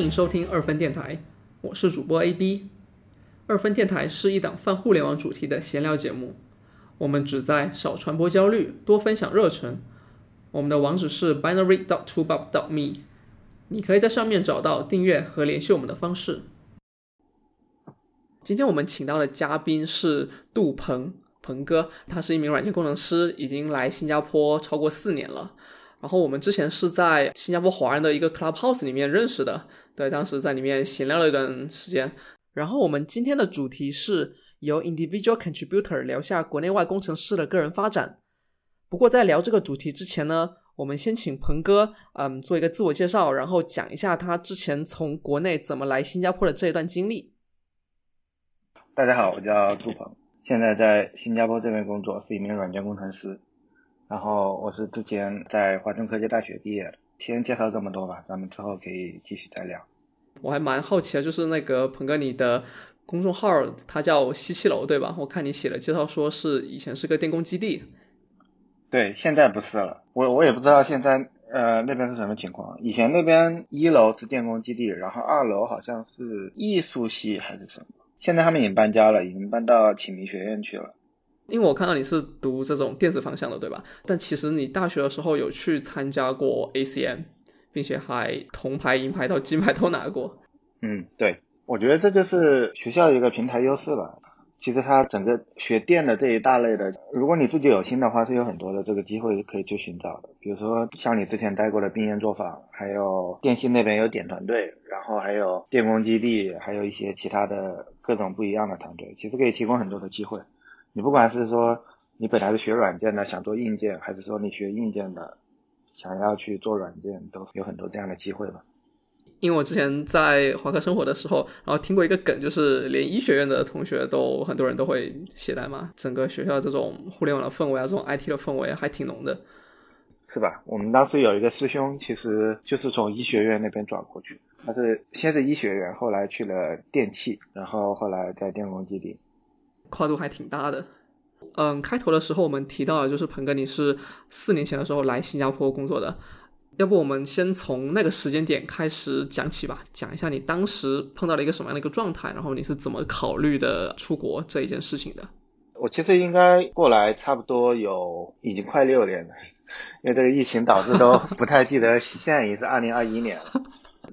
欢迎收听二分电台，我是主播 AB。二分电台是一档泛互联网主题的闲聊节目，我们旨在少传播焦虑，多分享热忱。我们的网址是 binary dot t o b u b dot me，你可以在上面找到订阅和联系我们的方式。今天我们请到的嘉宾是杜鹏，鹏哥，他是一名软件工程师，已经来新加坡超过四年了。然后我们之前是在新加坡华人的一个 Clubhouse 里面认识的，对，当时在里面闲聊了一段时间。然后我们今天的主题是由 Individual Contributor 聊下国内外工程师的个人发展。不过在聊这个主题之前呢，我们先请鹏哥，嗯，做一个自我介绍，然后讲一下他之前从国内怎么来新加坡的这一段经历。大家好，我叫杜鹏，现在在新加坡这边工作，是一名软件工程师。然后我是之前在华中科技大学毕业的。先介绍这么多吧，咱们之后可以继续再聊。我还蛮好奇的，就是那个鹏哥，你的公众号它叫西七楼对吧？我看你写了介绍说是以前是个电工基地。对，现在不是了。我我也不知道现在呃那边是什么情况。以前那边一楼是电工基地，然后二楼好像是艺术系还是什么。现在他们已经搬家了，已经搬到启明学院去了。因为我看到你是读这种电子方向的，对吧？但其实你大学的时候有去参加过 ACM，并且还铜牌、银牌到金牌都拿过。嗯，对，我觉得这就是学校一个平台优势吧。其实它整个学电的这一大类的，如果你自己有心的话，是有很多的这个机会可以去寻找的。比如说像你之前待过的冰研作坊，还有电信那边有点团队，然后还有电工基地，还有一些其他的各种不一样的团队，其实可以提供很多的机会。你不管是说你本来是学软件的，想做硬件，还是说你学硬件的，想要去做软件，都有很多这样的机会吧。因为我之前在华科生活的时候，然后听过一个梗，就是连医学院的同学都很多人都会写代码，整个学校这种互联网的氛围啊，这种 IT 的氛围还挺浓的，是吧？我们当时有一个师兄，其实就是从医学院那边转过去，他是先是医学院，后来去了电气，然后后来在电工基地。跨度还挺大的，嗯，开头的时候我们提到了，就是鹏哥你是四年前的时候来新加坡工作的，要不我们先从那个时间点开始讲起吧，讲一下你当时碰到了一个什么样的一个状态，然后你是怎么考虑的出国这一件事情的？我其实应该过来差不多有已经快六年了，因为这个疫情导致都不太记得，现在已经是二零二一年了。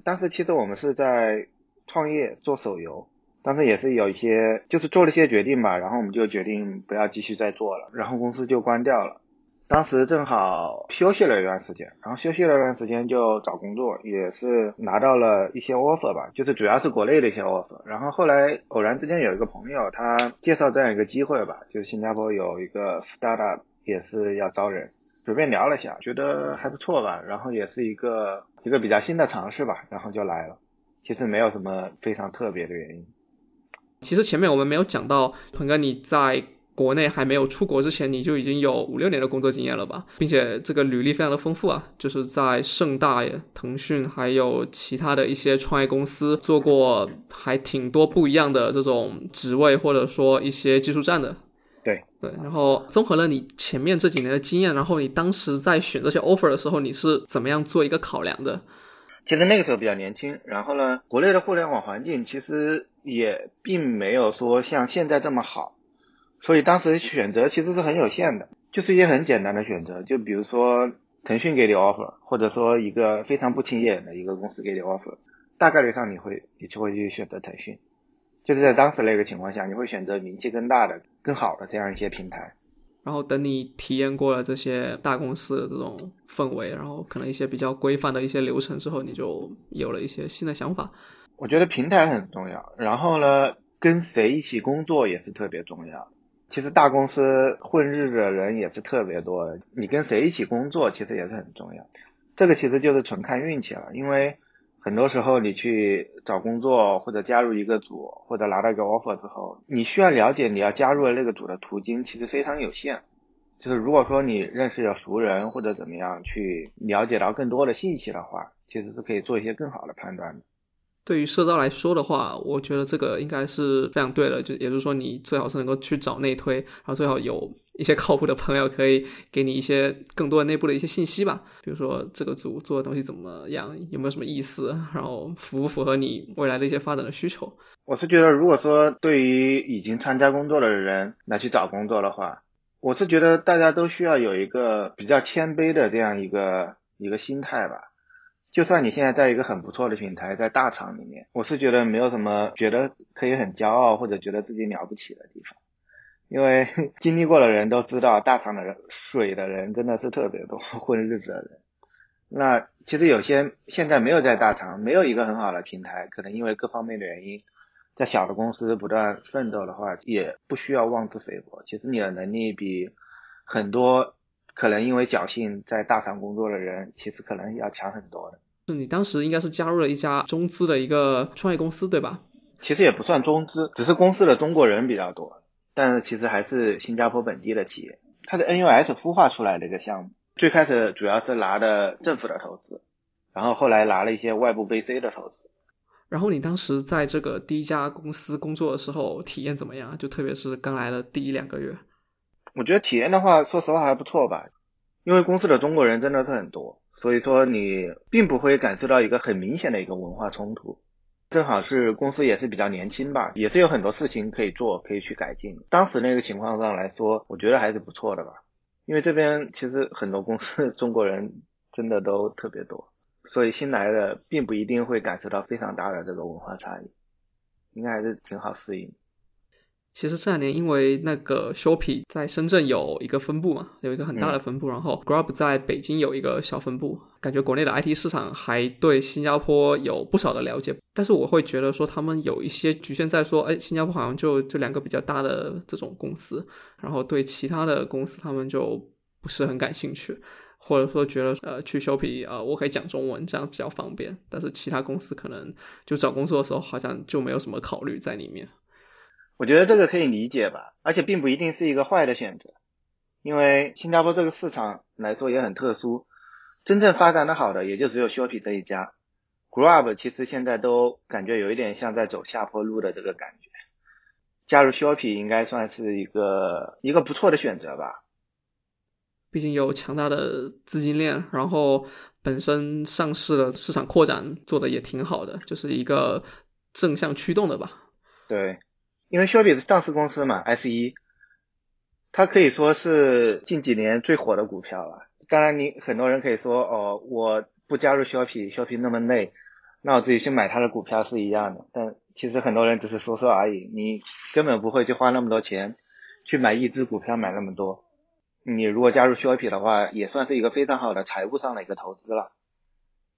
当时其实我们是在创业做手游。当时也是有一些，就是做了一些决定吧，然后我们就决定不要继续再做了，然后公司就关掉了。当时正好休息了一段时间，然后休息了一段时间就找工作，也是拿到了一些 offer 吧，就是主要是国内的一些 offer。然后后来偶然之间有一个朋友，他介绍这样一个机会吧，就是新加坡有一个 startup 也是要招人，随便聊了一下，觉得还不错吧，然后也是一个一个比较新的尝试吧，然后就来了。其实没有什么非常特别的原因。其实前面我们没有讲到，鹏哥你在国内还没有出国之前，你就已经有五六年的工作经验了吧，并且这个履历非常的丰富啊，就是在盛大、腾讯还有其他的一些创业公司做过还挺多不一样的这种职位，或者说一些技术站的。对对，然后综合了你前面这几年的经验，然后你当时在选这些 offer 的时候，你是怎么样做一个考量的？其实那个时候比较年轻，然后呢，国内的互联网环境其实也并没有说像现在这么好，所以当时选择其实是很有限的，就是一些很简单的选择，就比如说腾讯给你 offer，或者说一个非常不起眼的一个公司给你 offer，大概率上你会你就会去选择腾讯，就是在当时那个情况下，你会选择名气更大的、更好的这样一些平台。然后等你体验过了这些大公司的这种氛围，然后可能一些比较规范的一些流程之后，你就有了一些新的想法。我觉得平台很重要，然后呢，跟谁一起工作也是特别重要。其实大公司混日子的人也是特别多，你跟谁一起工作其实也是很重要。这个其实就是纯看运气了，因为很多时候你去找工作或者加入一个组或者拿到一个 offer 之后，你需要了解你要加入的那个组的途径其实非常有限。就是如果说你认识有熟人或者怎么样去了解到更多的信息的话，其实是可以做一些更好的判断的。对于社招来说的话，我觉得这个应该是非常对的，就也就是说，你最好是能够去找内推，然后最好有一些靠谱的朋友可以给你一些更多的内部的一些信息吧，比如说这个组做的东西怎么样，有没有什么意思，然后符不符合你未来的一些发展的需求。我是觉得，如果说对于已经参加工作的人来去找工作的话，我是觉得大家都需要有一个比较谦卑的这样一个一个心态吧。就算你现在在一个很不错的平台，在大厂里面，我是觉得没有什么觉得可以很骄傲或者觉得自己了不起的地方，因为 经历过的人都知道，大厂的人水的人真的是特别多，混日子的人。那其实有些现在没有在大厂，没有一个很好的平台，可能因为各方面的原因，在小的公司不断奋斗的话，也不需要妄自菲薄。其实你的能力比很多。可能因为侥幸在大厂工作的人，其实可能要强很多的。是你当时应该是加入了一家中资的一个创业公司，对吧？其实也不算中资，只是公司的中国人比较多，但是其实还是新加坡本地的企业。它是 NUS 孵化出来的一个项目，最开始主要是拿的政府的投资，然后后来拿了一些外部 VC 的投资。然后你当时在这个第一家公司工作的时候，体验怎么样？就特别是刚来的第一两个月。我觉得体验的话，说实话还不错吧，因为公司的中国人真的是很多，所以说你并不会感受到一个很明显的一个文化冲突。正好是公司也是比较年轻吧，也是有很多事情可以做，可以去改进。当时那个情况上来说，我觉得还是不错的吧。因为这边其实很多公司 中国人真的都特别多，所以新来的并不一定会感受到非常大的这个文化差异，应该还是挺好适应。其实这两年，因为那个 Shopee 在深圳有一个分部嘛，有一个很大的分部，然后 Grab 在北京有一个小分部，感觉国内的 IT 市场还对新加坡有不少的了解。但是我会觉得说，他们有一些局限在说，哎，新加坡好像就就两个比较大的这种公司，然后对其他的公司他们就不是很感兴趣，或者说觉得呃去 Shopee 呃我可以讲中文，这样比较方便。但是其他公司可能就找工作的时候好像就没有什么考虑在里面。我觉得这个可以理解吧，而且并不一定是一个坏的选择，因为新加坡这个市场来说也很特殊，真正发展的好的也就只有 Shopee 这一家，Grab 其实现在都感觉有一点像在走下坡路的这个感觉，加入 Shopee 应该算是一个一个不错的选择吧，毕竟有强大的资金链，然后本身上市的市场扩展做的也挺好的，就是一个正向驱动的吧，对。因为 Shopee 是上市公司嘛，S 一，它可以说是近几年最火的股票了。当然，你很多人可以说，哦，我不加入 Shopee，Shopee 那么累，那我自己去买它的股票是一样的。但其实很多人只是说说而已，你根本不会去花那么多钱去买一只股票买那么多。你如果加入 Shopee 的话，也算是一个非常好的财务上的一个投资了，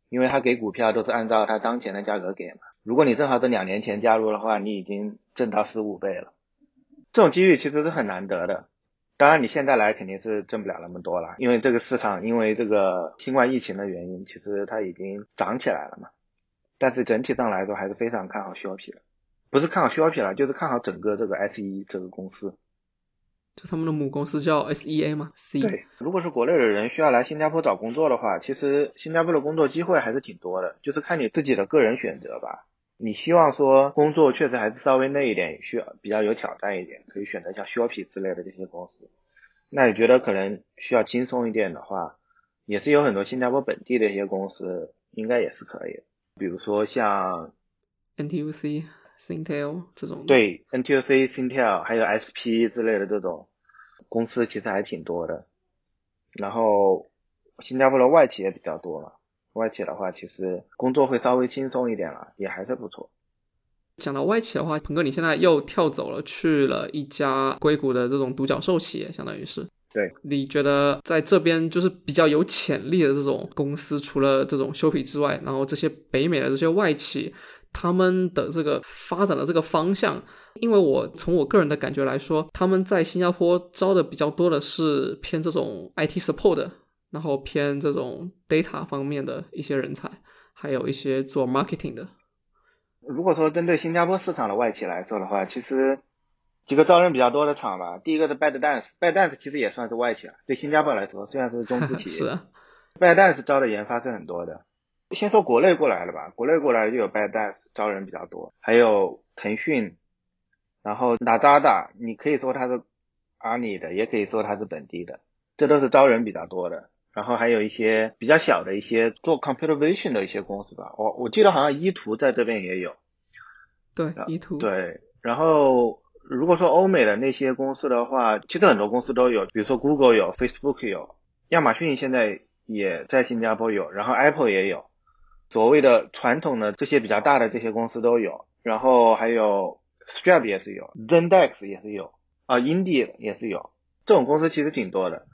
因为它给股票都是按照它当前的价格给嘛。如果你正好是两年前加入的话，你已经挣到十五倍了。这种机遇其实是很难得的。当然，你现在来肯定是挣不了那么多了，因为这个市场因为这个新冠疫情的原因，其实它已经涨起来了嘛。但是整体上来说，还是非常看好 Shopee 的，不是看好 Shopee 了，就是看好整个这个 S E 这个公司。就他们的母公司叫 S E A 吗？C。对，如果是国内的人需要来新加坡找工作的话，其实新加坡的工作机会还是挺多的，就是看你自己的个人选择吧。你希望说工作确实还是稍微累一点，需要比较有挑战一点，可以选择像 Shopee 之类的这些公司。那你觉得可能需要轻松一点的话，也是有很多新加坡本地的一些公司，应该也是可以。比如说像 NTUC、Singtel 这种。对，NTUC、Singtel 还有 SP 之类的这种公司其实还挺多的。然后新加坡的外企也比较多嘛。外企的话，其实工作会稍微轻松一点了，也还是不错。讲到外企的话，鹏哥，你现在又跳走了，去了一家硅谷的这种独角兽企业，相当于是。对。你觉得在这边就是比较有潜力的这种公司，除了这种修皮之外，然后这些北美的这些外企，他们的这个发展的这个方向，因为我从我个人的感觉来说，他们在新加坡招的比较多的是偏这种 IT support。然后偏这种 data 方面的一些人才，还有一些做 marketing 的。如果说针对新加坡市场的外企来说的话，其实几个招人比较多的厂吧。第一个是 Bad Dance，Bad Dance 其实也算是外企了。对新加坡来说，虽然是中资企业，是啊 Bad Dance 招的研发是很多的。先说国内过来的吧，国内过来就有 Bad Dance 招人比较多，还有腾讯，然后 Lazada，你可以说他是阿里的，也可以说他是本地的，这都是招人比较多的。然后还有一些比较小的一些做 computer vision 的一些公司吧，我我记得好像依图在这边也有。对，依图。对，然后如果说欧美的那些公司的话，其实很多公司都有，比如说 Google 有，Facebook 有，亚马逊现在也在新加坡有，然后 Apple 也有。所谓的传统的这些比较大的这些公司都有，然后还有 Stripe 也是有，Zendesk 也是有，啊，Indeed 也是有，这种公司其实挺多的。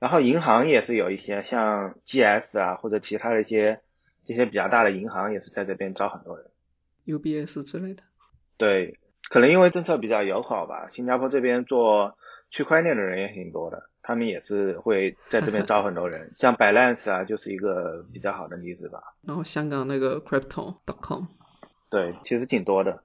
然后银行也是有一些，像 GS 啊或者其他的一些这些比较大的银行也是在这边招很多人，UBS 之类的。对，可能因为政策比较友好吧，新加坡这边做区块链的人也挺多的。他们也是会在这边招很多人，像 Balance 啊，就是一个比较好的例子吧。然后香港那个 Crypto.com，对，其实挺多的。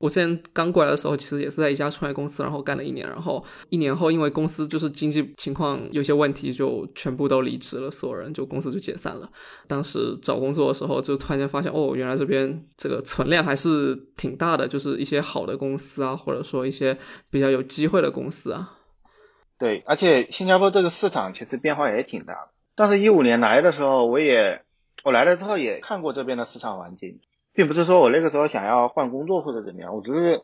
我之前刚过来的时候，其实也是在一家创业公司，然后干了一年，然后一年后因为公司就是经济情况有些问题，就全部都离职了，所有人就公司就解散了。当时找工作的时候，就突然间发现，哦，原来这边这个存量还是挺大的，就是一些好的公司啊，或者说一些比较有机会的公司啊。对，而且新加坡这个市场其实变化也挺大的。但是，一五年来的时候，我也我来了之后也看过这边的市场环境，并不是说我那个时候想要换工作或者怎么样，我只是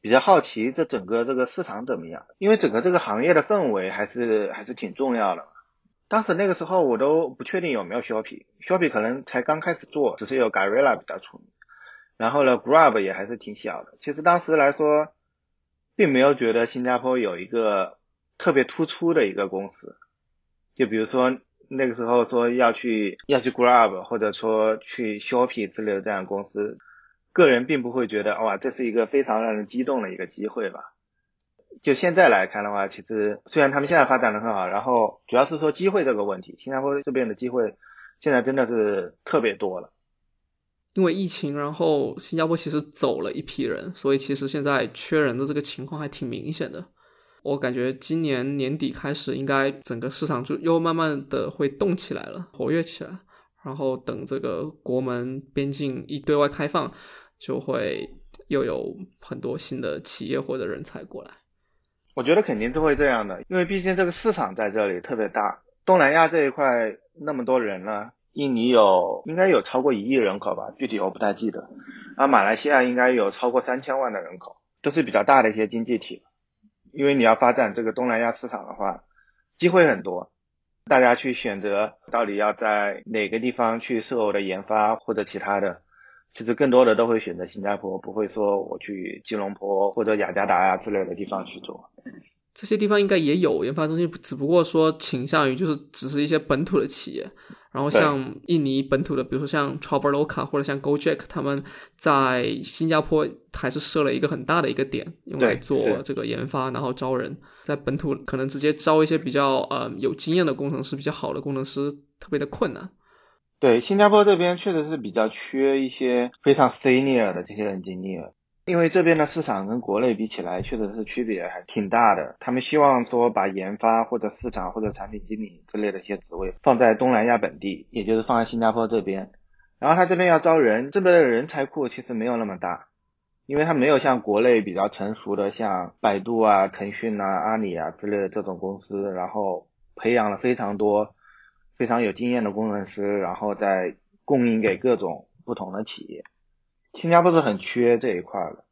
比较好奇这整个这个市场怎么样，因为整个这个行业的氛围还是还是挺重要的。当时那个时候我都不确定有没有 Shopee，Shopee 可能才刚开始做，只是有 Garilla 比较出名，然后呢，Grab 也还是挺小的。其实当时来说，并没有觉得新加坡有一个。特别突出的一个公司，就比如说那个时候说要去要去 Grab 或者说去 Shopee 之类的这样公司，个人并不会觉得哇这是一个非常让人激动的一个机会吧。就现在来看的话，其实虽然他们现在发展的很好，然后主要是说机会这个问题，新加坡这边的机会现在真的是特别多了。因为疫情，然后新加坡其实走了一批人，所以其实现在缺人的这个情况还挺明显的。我感觉今年年底开始，应该整个市场就又慢慢的会动起来了，活跃起来。然后等这个国门边境一对外开放，就会又有很多新的企业或者人才过来。我觉得肯定都会这样的，因为毕竟这个市场在这里特别大。东南亚这一块那么多人了，印尼有应该有超过一亿人口吧，具体我不太记得。啊马来西亚应该有超过三千万的人口，都是比较大的一些经济体。因为你要发展这个东南亚市场的话，机会很多，大家去选择到底要在哪个地方去设我的研发或者其他的，其实更多的都会选择新加坡，不会说我去吉隆坡或者雅加达呀之类的地方去做。这些地方应该也有研发中心，只不过说倾向于就是只是一些本土的企业。然后像印尼本土的，比如说像 Traveloka 或者像 GoJack，他们在新加坡还是设了一个很大的一个点，用来做这个研发，然后招人。在本土可能直接招一些比较呃有经验的工程师，比较好的工程师，特别的困难。对，新加坡这边确实是比较缺一些非常 senior 的这些人经历。因为这边的市场跟国内比起来，确实是区别还挺大的。他们希望说把研发或者市场或者产品经理之类的一些职位放在东南亚本地，也就是放在新加坡这边。然后他这边要招人，这边的人才库其实没有那么大，因为他没有像国内比较成熟的像百度啊、腾讯啊、阿里啊之类的这种公司，然后培养了非常多非常有经验的工程师，然后再供应给各种不同的企业。新加坡是很缺这一块的，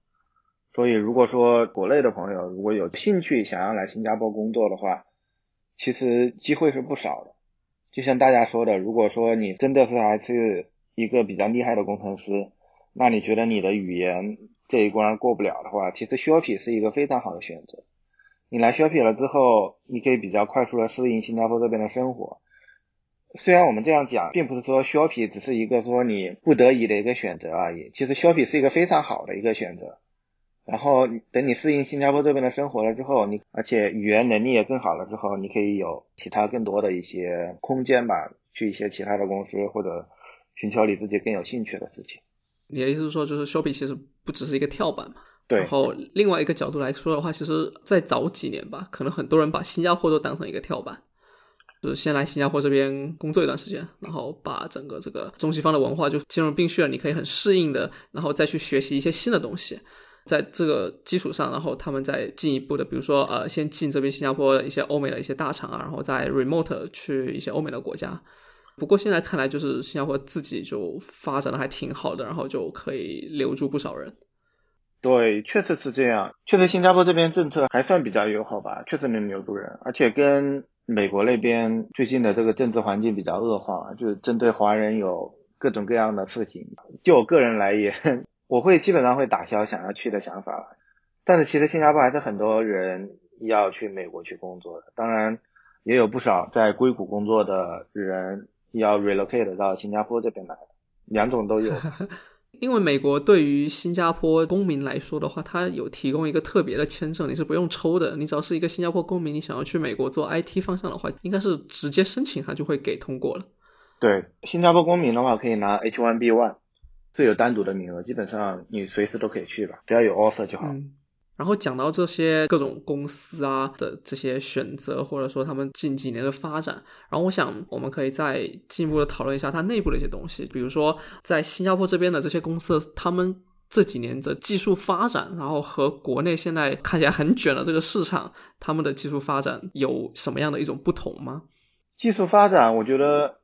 所以如果说国内的朋友如果有兴趣想要来新加坡工作的话，其实机会是不少的。就像大家说的，如果说你真的是还是一个比较厉害的工程师，那你觉得你的语言这一关过不了的话，其实 shop 是一个非常好的选择。你来 shop 了之后，你可以比较快速的适应新加坡这边的生活。虽然我们这样讲，并不是说 Shopee 只是一个说你不得已的一个选择而已。其实 Shopee 是一个非常好的一个选择。然后等你适应新加坡这边的生活了之后，你而且语言能力也更好了之后，你可以有其他更多的一些空间吧，去一些其他的公司或者寻求你自己更有兴趣的事情。你的意思是说，就是 Shopee 其实不只是一个跳板嘛？对。然后另外一个角度来说的话，其实在早几年吧，可能很多人把新加坡都当成一个跳板。就是先来新加坡这边工作一段时间，然后把整个这个中西方的文化就兼容并蓄了，你可以很适应的，然后再去学习一些新的东西。在这个基础上，然后他们再进一步的，比如说呃，先进这边新加坡的一些欧美的一些大厂啊，然后再 remote 去一些欧美的国家。不过现在看来，就是新加坡自己就发展的还挺好的，然后就可以留住不少人。对，确实是这样。确实，新加坡这边政策还算比较友好吧，确实能留住人。而且跟美国那边最近的这个政治环境比较恶化，就是针对华人有各种各样的事情。就我个人来言，我会基本上会打消想要去的想法了。但是其实新加坡还是很多人要去美国去工作的，当然也有不少在硅谷工作的人要 relocate 到新加坡这边来，两种都有。因为美国对于新加坡公民来说的话，它有提供一个特别的签证，你是不用抽的。你只要是一个新加坡公民，你想要去美国做 IT 方向的话，应该是直接申请，它就会给通过了。对，新加坡公民的话可以拿 H1B1，是有单独的名额，基本上你随时都可以去吧，只要有 offer 就好。然后讲到这些各种公司啊的这些选择，或者说他们近几年的发展，然后我想我们可以再进一步的讨论一下它内部的一些东西，比如说在新加坡这边的这些公司，他们这几年的技术发展，然后和国内现在看起来很卷的这个市场，他们的技术发展有什么样的一种不同吗？技术发展，我觉得。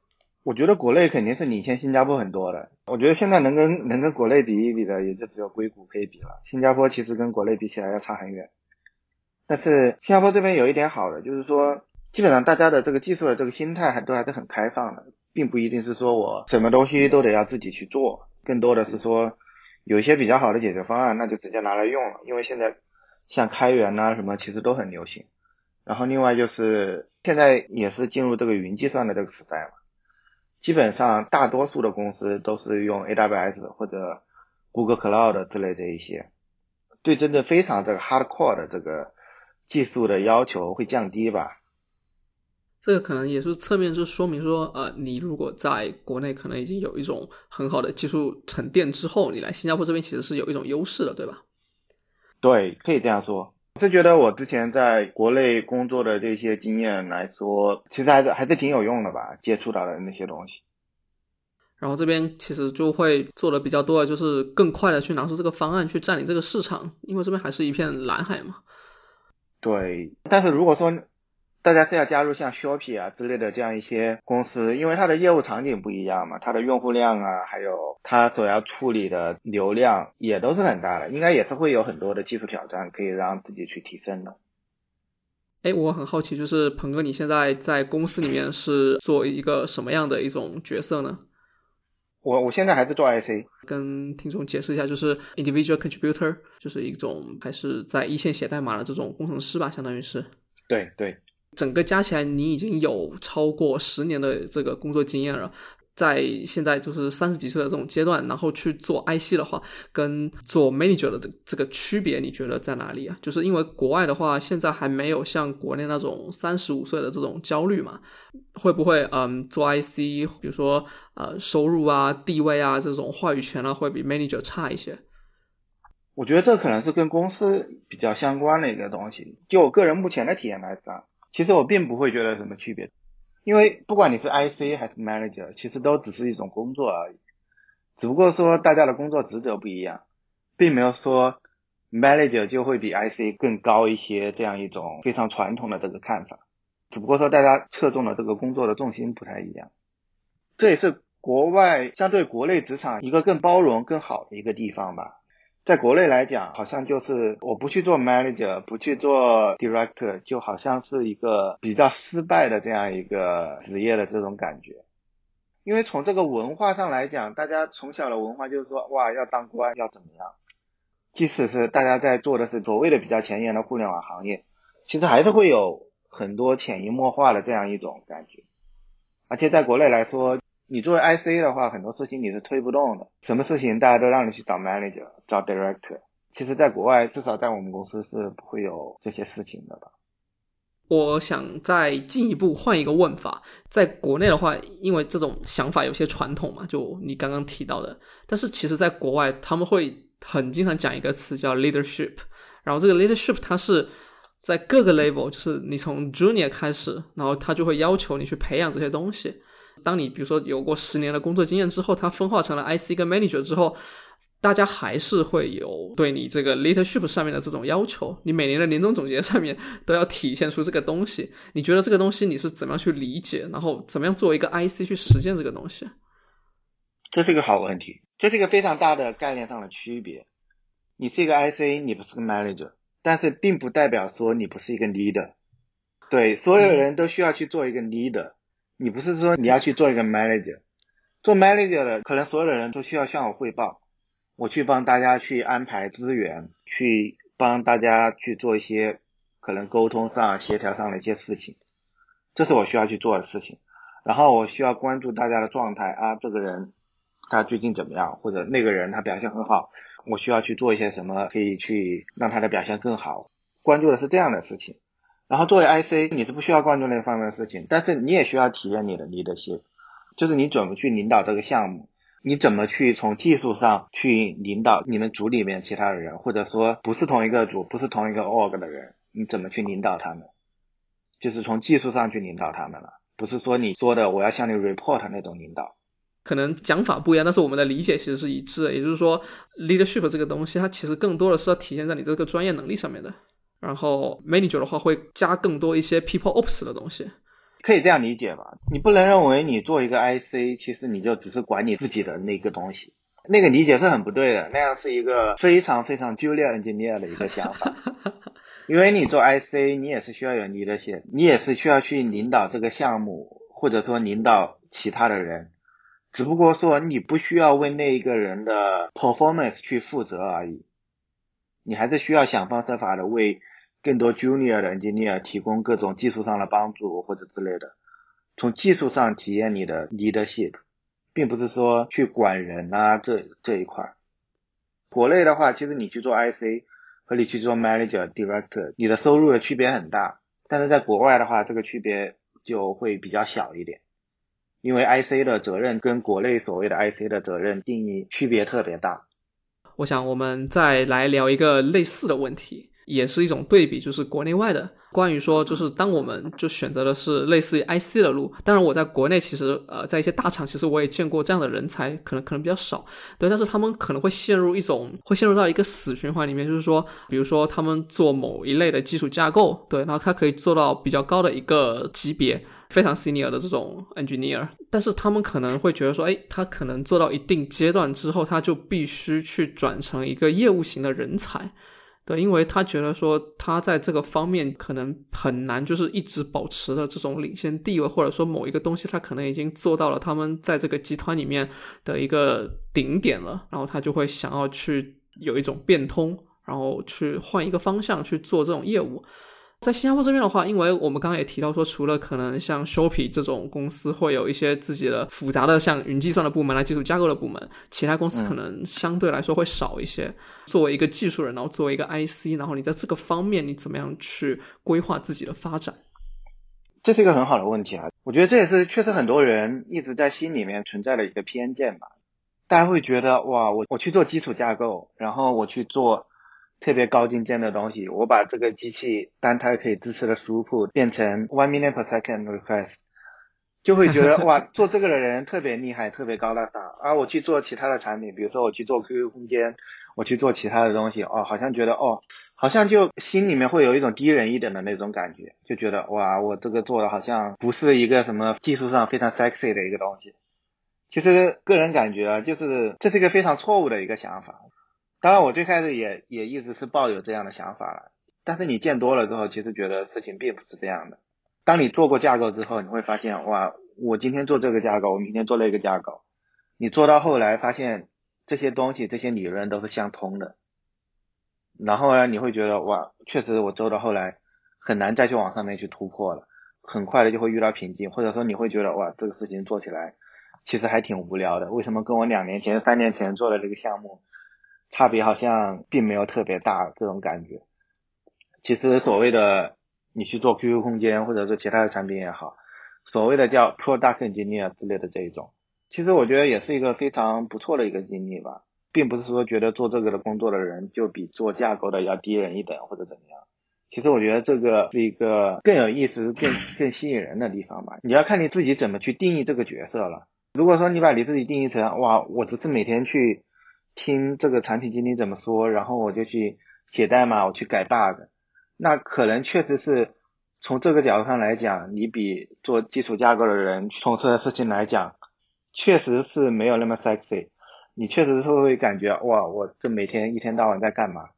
我觉得国内肯定是领先新加坡很多的。我觉得现在能跟能跟国内比一比的，也就只有硅谷可以比了。新加坡其实跟国内比起来要差很远。但是新加坡这边有一点好的，就是说基本上大家的这个技术的这个心态还都还是很开放的，并不一定是说我什么东西都得要自己去做，更多的是说有一些比较好的解决方案，那就直接拿来用了。因为现在像开源呐什么，其实都很流行。然后另外就是现在也是进入这个云计算的这个时代嘛。基本上大多数的公司都是用 AWS 或者 Google Cloud 之类的一些，对真的非常这个 hardcore 的这个技术的要求会降低吧。这个可能也是侧面就说明说，呃，你如果在国内可能已经有一种很好的技术沉淀之后，你来新加坡这边其实是有一种优势的，对吧？对，可以这样说。我是觉得我之前在国内工作的这些经验来说，其实还是还是挺有用的吧，接触到的那些东西。然后这边其实就会做的比较多的，就是更快的去拿出这个方案去占领这个市场，因为这边还是一片蓝海嘛。对，但是如果说。大家是要加入像 Shopee 啊之类的这样一些公司，因为它的业务场景不一样嘛，它的用户量啊，还有它所要处理的流量也都是很大的，应该也是会有很多的技术挑战可以让自己去提升的。哎，我很好奇，就是鹏哥，你现在在公司里面是做一个什么样的一种角色呢？我我现在还是做 IC，跟听众解释一下，就是 individual contributor，就是一种还是在一线写代码的这种工程师吧，相当于是。对对。整个加起来，你已经有超过十年的这个工作经验了。在现在就是三十几岁的这种阶段，然后去做 IC 的话，跟做 manager 的这这个区别，你觉得在哪里啊？就是因为国外的话，现在还没有像国内那种三十五岁的这种焦虑嘛？会不会嗯，做 IC，比如说呃，收入啊、地位啊这种话语权啊，会比 manager 差一些？我觉得这可能是跟公司比较相关的一个东西。就我个人目前的体验来讲。其实我并不会觉得什么区别，因为不管你是 IC 还是 Manager，其实都只是一种工作而已，只不过说大家的工作职责不一样，并没有说 Manager 就会比 IC 更高一些这样一种非常传统的这个看法，只不过说大家侧重的这个工作的重心不太一样，这也是国外相对国内职场一个更包容更好的一个地方吧。在国内来讲，好像就是我不去做 manager，不去做 director，就好像是一个比较失败的这样一个职业的这种感觉。因为从这个文化上来讲，大家从小的文化就是说，哇，要当官要怎么样？即使是大家在做的是所谓的比较前沿的互联网行业，其实还是会有很多潜移默化的这样一种感觉。而且在国内来说，你作为 IC 的话，很多事情你是推不动的。什么事情大家都让你去找 manager、找 director。其实，在国外，至少在我们公司是不会有这些事情的吧？我想再进一步换一个问法，在国内的话，因为这种想法有些传统嘛，就你刚刚提到的。但是，其实，在国外，他们会很经常讲一个词叫 leadership。然后，这个 leadership 它是在各个 level，就是你从 junior 开始，然后他就会要求你去培养这些东西。当你比如说有过十年的工作经验之后，它分化成了 IC 跟 manager 之后，大家还是会有对你这个 leadership 上面的这种要求。你每年的年终总结上面都要体现出这个东西。你觉得这个东西你是怎么样去理解，然后怎么样作为一个 IC 去实践这个东西？这是一个好问题，这是一个非常大的概念上的区别。你是一个 IC，你不是个 manager，但是并不代表说你不是一个 leader。对，所有人都需要去做一个 leader。你不是说你要去做一个 manager，做 manager 的可能所有的人都需要向我汇报，我去帮大家去安排资源，去帮大家去做一些可能沟通上、协调上的一些事情，这是我需要去做的事情。然后我需要关注大家的状态啊，这个人他最近怎么样，或者那个人他表现很好，我需要去做一些什么可以去让他的表现更好，关注的是这样的事情。然后作为 IC，你是不需要关注那方面的事情，但是你也需要体验你的 leadership，就是你怎么去领导这个项目，你怎么去从技术上去领导你们组里面其他的人，或者说不是同一个组、不是同一个 org 的人，你怎么去领导他们？就是从技术上去领导他们了，不是说你说的我要向你 report 那种领导。可能讲法不一样，但是我们的理解其实是一致的。也就是说，leadership 这个东西，它其实更多的是要体现在你这个专业能力上面的。然后 manager 的话会加更多一些 people ops 的东西，可以这样理解吧？你不能认为你做一个 IC，其实你就只是管你自己的那个东西，那个理解是很不对的。那样是一个非常非常 junior engineer 的一个想法，因为你做 IC，你也是需要有你的些，你也是需要去领导这个项目，或者说领导其他的人，只不过说你不需要为那一个人的 performance 去负责而已，你还是需要想方设法的为。更多 junior 的 engineer 提供各种技术上的帮助或者之类的，从技术上体验你的 leadership，并不是说去管人啊这这一块。国内的话，其实你去做 IC 和你去做 manager director，你的收入的区别很大。但是在国外的话，这个区别就会比较小一点，因为 IC 的责任跟国内所谓的 IC 的责任定义区别特别大。我想我们再来聊一个类似的问题。也是一种对比，就是国内外的关于说，就是当我们就选择的是类似于 IC 的路，当然我在国内其实呃，在一些大厂，其实我也见过这样的人才，可能可能比较少，对，但是他们可能会陷入一种，会陷入到一个死循环里面，就是说，比如说他们做某一类的基础架构，对，然后他可以做到比较高的一个级别，非常 senior 的这种 engineer，但是他们可能会觉得说，哎，他可能做到一定阶段之后，他就必须去转成一个业务型的人才。对，因为他觉得说他在这个方面可能很难，就是一直保持的这种领先地位，或者说某一个东西他可能已经做到了他们在这个集团里面的一个顶点了，然后他就会想要去有一种变通，然后去换一个方向去做这种业务。在新加坡这边的话，因为我们刚刚也提到说，除了可能像 Shopee 这种公司会有一些自己的复杂的像云计算的部门、来基础架构的部门，其他公司可能相对来说会少一些。作为一个技术人，然后作为一个 IC，然后你在这个方面你怎么样去规划自己的发展？这是一个很好的问题啊！我觉得这也是确实很多人一直在心里面存在的一个偏见吧。大家会觉得哇，我我去做基础架构，然后我去做。特别高精尖的东西，我把这个机器单胎可以支持的输入库变成 one million per second request，就会觉得 哇，做这个的人特别厉害，特别高大上。而我去做其他的产品，比如说我去做 QQ 空间，我去做其他的东西，哦，好像觉得哦，好像就心里面会有一种低人一等的那种感觉，就觉得哇，我这个做的好像不是一个什么技术上非常 sexy 的一个东西。其实个人感觉啊，就是这是一个非常错误的一个想法。当然，我最开始也也一直是抱有这样的想法了。但是你见多了之后，其实觉得事情并不是这样的。当你做过架构之后，你会发现，哇，我今天做这个架构，我明天做那个架构。你做到后来，发现这些东西、这些理论都是相通的。然后呢，你会觉得，哇，确实我做到后来很难再去往上面去突破了，很快的就会遇到瓶颈，或者说你会觉得，哇，这个事情做起来其实还挺无聊的。为什么跟我两年前、三年前做的这个项目？差别好像并没有特别大，这种感觉。其实所谓的你去做 QQ 空间或者说其他的产品也好，所谓的叫 Product Engineer 之类的这一种，其实我觉得也是一个非常不错的一个经历吧，并不是说觉得做这个的工作的人就比做架构的要低人一等或者怎么样。其实我觉得这个是一个更有意思、更更吸引人的地方吧。你要看你自己怎么去定义这个角色了。如果说你把你自己定义成哇，我只是每天去听这个产品经理怎么说，然后我就去写代码，我去改 bug，那可能确实是从这个角度上来讲，你比做基础架构的人从事的事情来讲，确实是没有那么 sexy。你确实是会感觉哇，我这每天一天到晚在干嘛？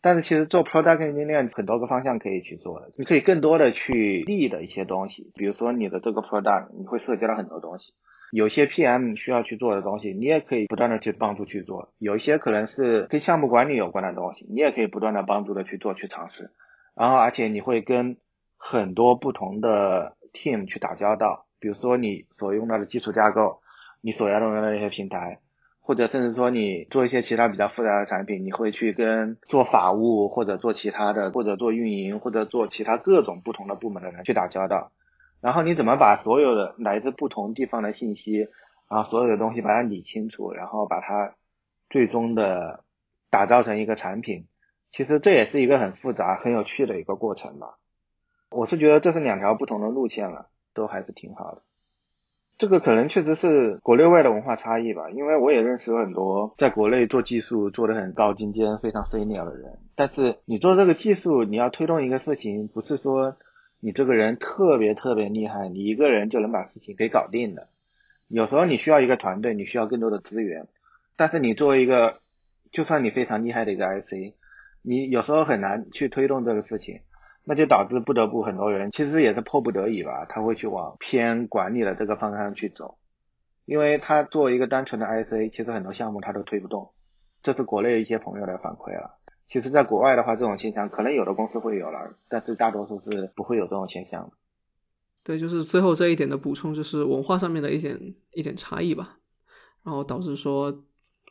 但是其实做 product engineer 很多个方向可以去做的，你可以更多的去立的一些东西，比如说你的这个 product 你会涉及到很多东西，有些 PM 需要去做的东西，你也可以不断的去帮助去做，有一些可能是跟项目管理有关的东西，你也可以不断的帮助的去做去尝试，然后而且你会跟很多不同的 team 去打交道，比如说你所用到的基础架构，你所要用到的那些平台。或者甚至说你做一些其他比较复杂的产品，你会去跟做法务或者做其他的，或者做运营或者做其他各种不同的部门的人去打交道。然后你怎么把所有的来自不同地方的信息，然后所有的东西把它理清楚，然后把它最终的打造成一个产品，其实这也是一个很复杂、很有趣的一个过程吧。我是觉得这是两条不同的路线了，都还是挺好的。这个可能确实是国内外的文化差异吧，因为我也认识很多在国内做技术做的很高精尖、非常飞鸟的人。但是你做这个技术，你要推动一个事情，不是说你这个人特别特别厉害，你一个人就能把事情给搞定的。有时候你需要一个团队，你需要更多的资源。但是你作为一个，就算你非常厉害的一个 IC，你有时候很难去推动这个事情。那就导致不得不很多人其实也是迫不得已吧，他会去往偏管理的这个方向去走，因为他作为一个单纯的 IC，其实很多项目他都推不动，这是国内一些朋友的反馈了。其实，在国外的话，这种现象可能有的公司会有了，但是大多数是不会有这种现象的。对，就是最后这一点的补充，就是文化上面的一点一点差异吧，然后导致说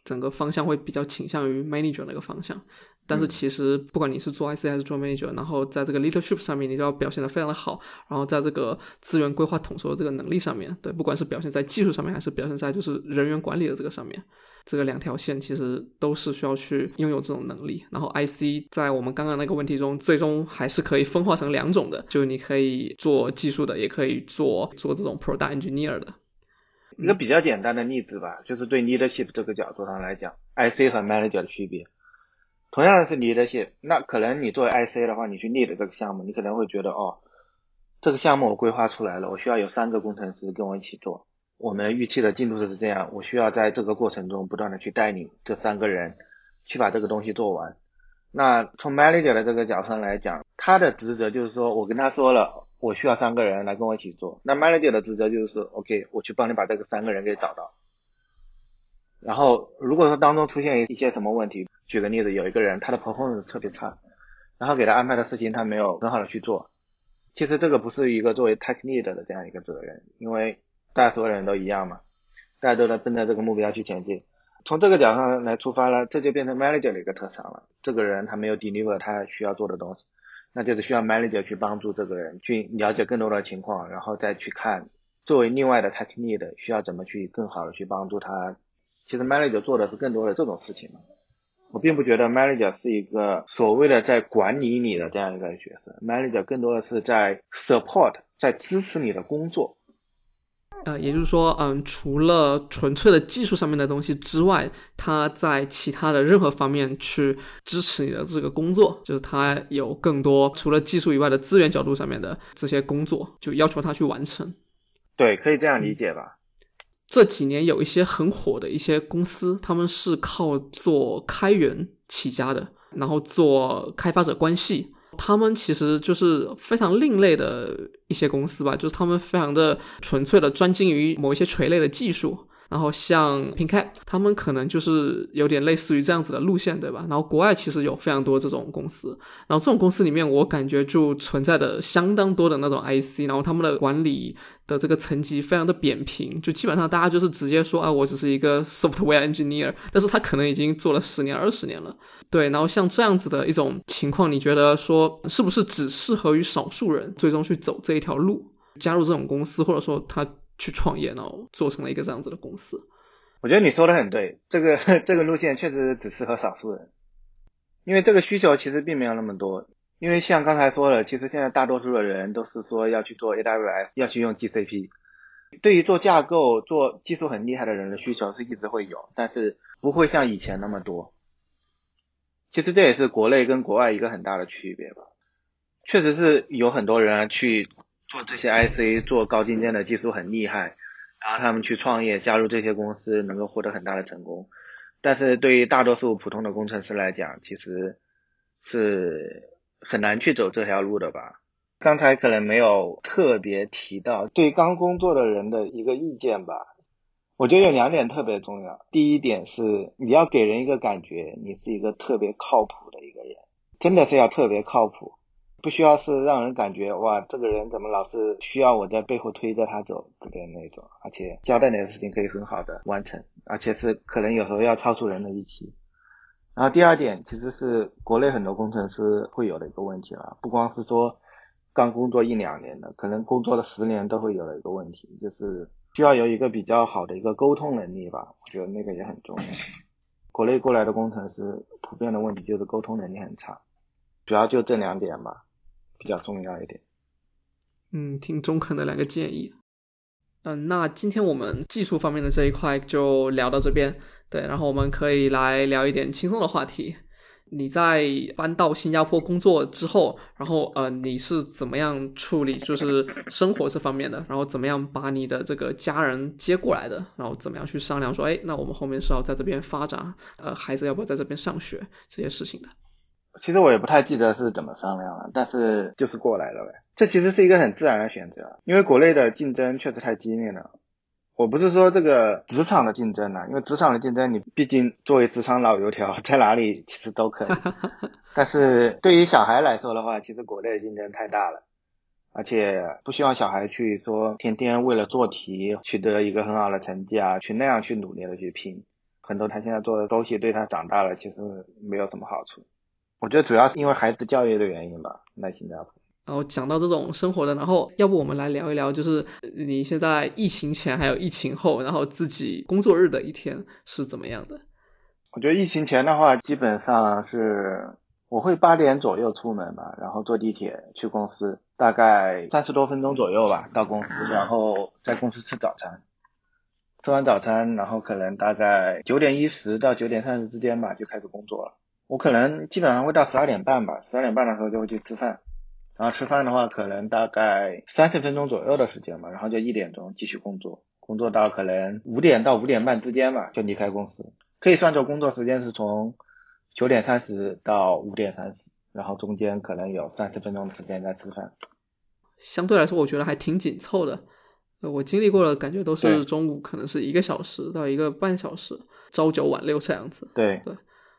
整个方向会比较倾向于 manager 那个方向。但是其实不管你是做 IC 还是做 manager，然后在这个 leadership 上面，你都要表现的非常的好。然后在这个资源规划统筹的这个能力上面，对，不管是表现在技术上面，还是表现在就是人员管理的这个上面，这个两条线其实都是需要去拥有这种能力。然后 IC 在我们刚刚那个问题中，最终还是可以分化成两种的，就是你可以做技术的，也可以做做这种 product engineer 的。一个比较简单的例子吧，就是对 leadership 这个角度上来讲，IC 和 manager 的区别。同样的是 leadership，那可能你作为 IC 的话，你去 lead 这个项目，你可能会觉得哦，这个项目我规划出来了，我需要有三个工程师跟我一起做，我们预期的进度是这样，我需要在这个过程中不断的去带领这三个人去把这个东西做完。那从 manager 的这个角度上来讲，他的职责就是说我跟他说了，我需要三个人来跟我一起做，那 manager 的职责就是说，OK，我去帮你把这个三个人给找到。然后如果说当中出现一些什么问题，举个例子，有一个人他的 performance 特别差，然后给他安排的事情他没有很好的去做。其实这个不是一个作为 tech lead 的这样一个责任，因为大家所有人都一样嘛，大家都在奔着这个目标去前进。从这个角度上来出发呢，这就变成 manager 的一个特长了。这个人他没有 deliver 他需要做的东西，那就是需要 manager 去帮助这个人去了解更多的情况，然后再去看作为另外的 tech lead 需要怎么去更好的去帮助他。其实 manager 做的是更多的这种事情嘛。我并不觉得 manager 是一个所谓的在管理你的这样一个角色，manager 更多的是在 support，在支持你的工作。呃，也就是说，嗯，除了纯粹的技术上面的东西之外，他在其他的任何方面去支持你的这个工作，就是他有更多除了技术以外的资源角度上面的这些工作，就要求他去完成。对，可以这样理解吧。这几年有一些很火的一些公司，他们是靠做开源起家的，然后做开发者关系。他们其实就是非常另类的一些公司吧，就是他们非常的纯粹的专精于某一些垂类的技术。然后像 pink at 他们可能就是有点类似于这样子的路线，对吧？然后国外其实有非常多这种公司，然后这种公司里面，我感觉就存在的相当多的那种 IC，然后他们的管理的这个层级非常的扁平，就基本上大家就是直接说啊，我只是一个 software engineer，但是他可能已经做了十年、二十年了，对。然后像这样子的一种情况，你觉得说是不是只适合于少数人最终去走这一条路，加入这种公司，或者说他？去创业，然后做成了一个这样子的公司。我觉得你说的很对，这个 这个路线确实只适合少数人，因为这个需求其实并没有那么多。因为像刚才说的，其实现在大多数的人都是说要去做 AWS，要去用 GCP。对于做架构、做技术很厉害的人的需求是一直会有，但是不会像以前那么多。其实这也是国内跟国外一个很大的区别吧。确实是有很多人去做这些 IC，做高精尖的技术很厉害，然后他们去创业，加入这些公司，能够获得很大的成功。但是对于大多数普通的工程师来讲，其实是很难去走这条路的吧。刚才可能没有特别提到对刚工作的人的一个意见吧。我觉得有两点特别重要。第一点是你要给人一个感觉，你是一个特别靠谱的一个人，真的是要特别靠谱，不需要是让人感觉哇，这个人怎么老是需要我在背后推着他走之类那种，而且交代你的事情可以很好的完成，而且是可能有时候要超出人的预期。然后第二点其实是国内很多工程师会有的一个问题了，不光是说刚工作一两年的，可能工作了十年都会有的一个问题，就是。需要有一个比较好的一个沟通能力吧，我觉得那个也很重要。国内过来的工程师普遍的问题就是沟通能力很差，主要就这两点吧，比较重要一点。嗯，挺中肯的两个建议。嗯，那今天我们技术方面的这一块就聊到这边，对，然后我们可以来聊一点轻松的话题。你在搬到新加坡工作之后，然后呃，你是怎么样处理就是生活这方面的？然后怎么样把你的这个家人接过来的？然后怎么样去商量说，哎，那我们后面是要在这边发展，呃，孩子要不要在这边上学这些事情的？其实我也不太记得是怎么商量了，但是就是过来了呗。这其实是一个很自然的选择，因为国内的竞争确实太激烈了。我不是说这个职场的竞争呢，因为职场的竞争，你毕竟作为职场老油条，在哪里其实都可以。但是对于小孩来说的话，其实国内的竞争太大了，而且不希望小孩去说天天为了做题取得一个很好的成绩啊，去那样去努力的去拼，很多他现在做的东西对他长大了其实没有什么好处。我觉得主要是因为孩子教育的原因吧，来新加坡。然后讲到这种生活的，然后要不我们来聊一聊，就是你现在疫情前还有疫情后，然后自己工作日的一天是怎么样的？我觉得疫情前的话，基本上是我会八点左右出门吧，然后坐地铁去公司，大概三十多分钟左右吧到公司，然后在公司吃早餐，吃完早餐，然后可能大概九点一十到九点三十之间吧就开始工作了。我可能基本上会到十二点半吧，十二点半的时候就会去吃饭。然后吃饭的话，可能大概三十分钟左右的时间吧，然后就一点钟继续工作，工作到可能五点到五点半之间吧，就离开公司。可以算作工作时间是从九点三十到五点三十，然后中间可能有三十分钟的时间在吃饭。相对来说，我觉得还挺紧凑的。我经历过的感觉都是中午可能是一个小时到一个半小时，朝九晚六这样子。对对。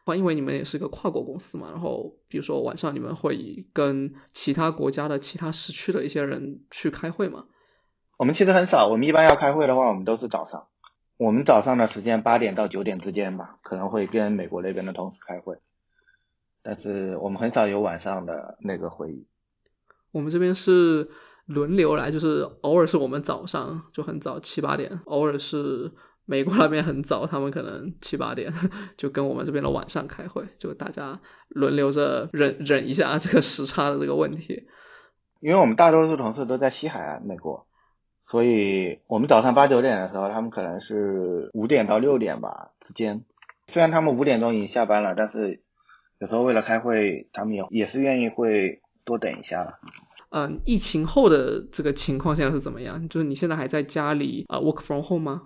因为你们也是个跨国公司嘛，然后比如说晚上你们会跟其他国家的其他时区的一些人去开会嘛？我们其实很少，我们一般要开会的话，我们都是早上。我们早上的时间八点到九点之间吧，可能会跟美国那边的同事开会，但是我们很少有晚上的那个会议。我们这边是轮流来，就是偶尔是我们早上就很早七八点，偶尔是。美国那边很早，他们可能七八点 就跟我们这边的晚上开会，就大家轮流着忍忍一下这个时差的这个问题。因为我们大多数同事都在西海岸美国，所以我们早上八九点的时候，他们可能是五点到六点吧之间。虽然他们五点钟已经下班了，但是有时候为了开会，他们也也是愿意会多等一下。嗯，疫情后的这个情况现在是怎么样？就是你现在还在家里啊，work from home 吗？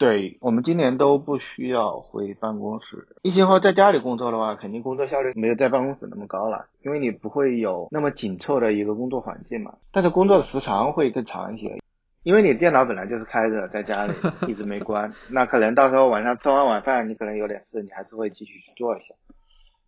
对我们今年都不需要回办公室。疫情后在家里工作的话，肯定工作效率没有在办公室那么高了，因为你不会有那么紧凑的一个工作环境嘛。但是工作时长会更长一些，因为你电脑本来就是开着，在家里一直没关，那可能到时候晚上吃完晚饭，你可能有点事，你还是会继续去做一下。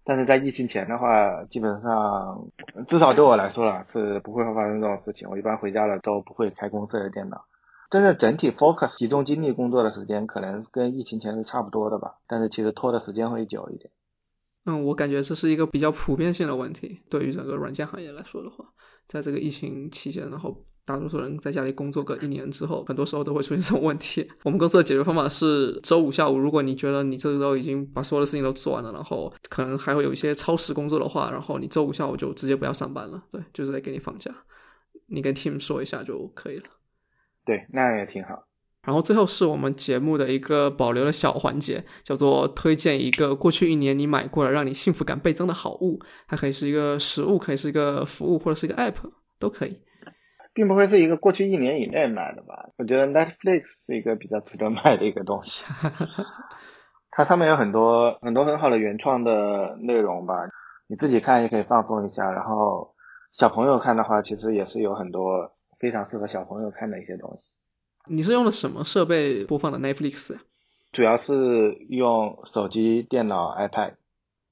但是在疫情前的话，基本上至少对我来说了，是不会发生这种事情。我一般回家了都不会开公司的电脑。真的整体 focus 集中精力工作的时间，可能跟疫情前是差不多的吧，但是其实拖的时间会久一点。嗯，我感觉这是一个比较普遍性的问题，对于整个软件行业来说的话，在这个疫情期间，然后大多数人在家里工作个一年之后，很多时候都会出现这种问题。我们公司的解决方法是，周五下午，如果你觉得你这周已经把所有的事情都做完了，然后可能还会有一些超时工作的话，然后你周五下午就直接不要上班了，对，就是在给你放假，你跟 team 说一下就可以了。对，那样也挺好。然后最后是我们节目的一个保留的小环节，叫做推荐一个过去一年你买过了让你幸福感倍增的好物。它可以是一个实物，可以是一个服务，或者是一个 app，都可以。并不会是一个过去一年以内买的吧？我觉得 Netflix 是一个比较值得买的一个东西。它上面有很多很多很好的原创的内容吧，你自己看也可以放松一下。然后小朋友看的话，其实也是有很多非常适合小朋友看的一些东西。你是用的什么设备播放的 Netflix？主要是用手机、电脑、iPad。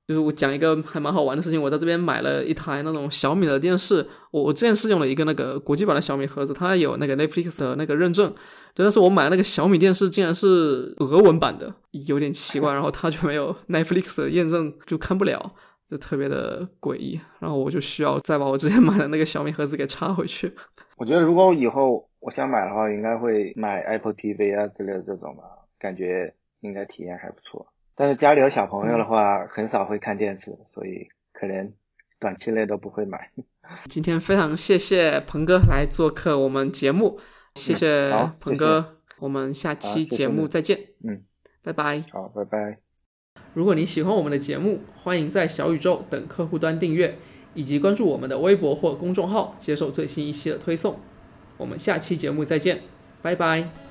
就是我讲一个还蛮好玩的事情，我在这边买了一台那种小米的电视。我我之前是用了一个那个国际版的小米盒子，它有那个 Netflix 的那个认证。但是我买的那个小米电视竟然是俄文版的，有点奇怪。然后它就没有 Netflix 的验证，就看不了，就特别的诡异。然后我就需要再把我之前买的那个小米盒子给插回去。我觉得如果以后。我想买的话，应该会买 Apple TV 啊之类的这种吧，感觉应该体验还不错。但是家里有小朋友的话，很少会看电视，所以可能短期内都不会买。今天非常谢谢鹏哥来做客我们节目，谢谢鹏哥，我们下期节目再见。嗯，拜拜。好，拜拜。如果你喜欢我们的节目，欢迎在小宇宙等客户端订阅，以及关注我们的微博或公众号，接受最新一期的推送。我们下期节目再见，拜拜。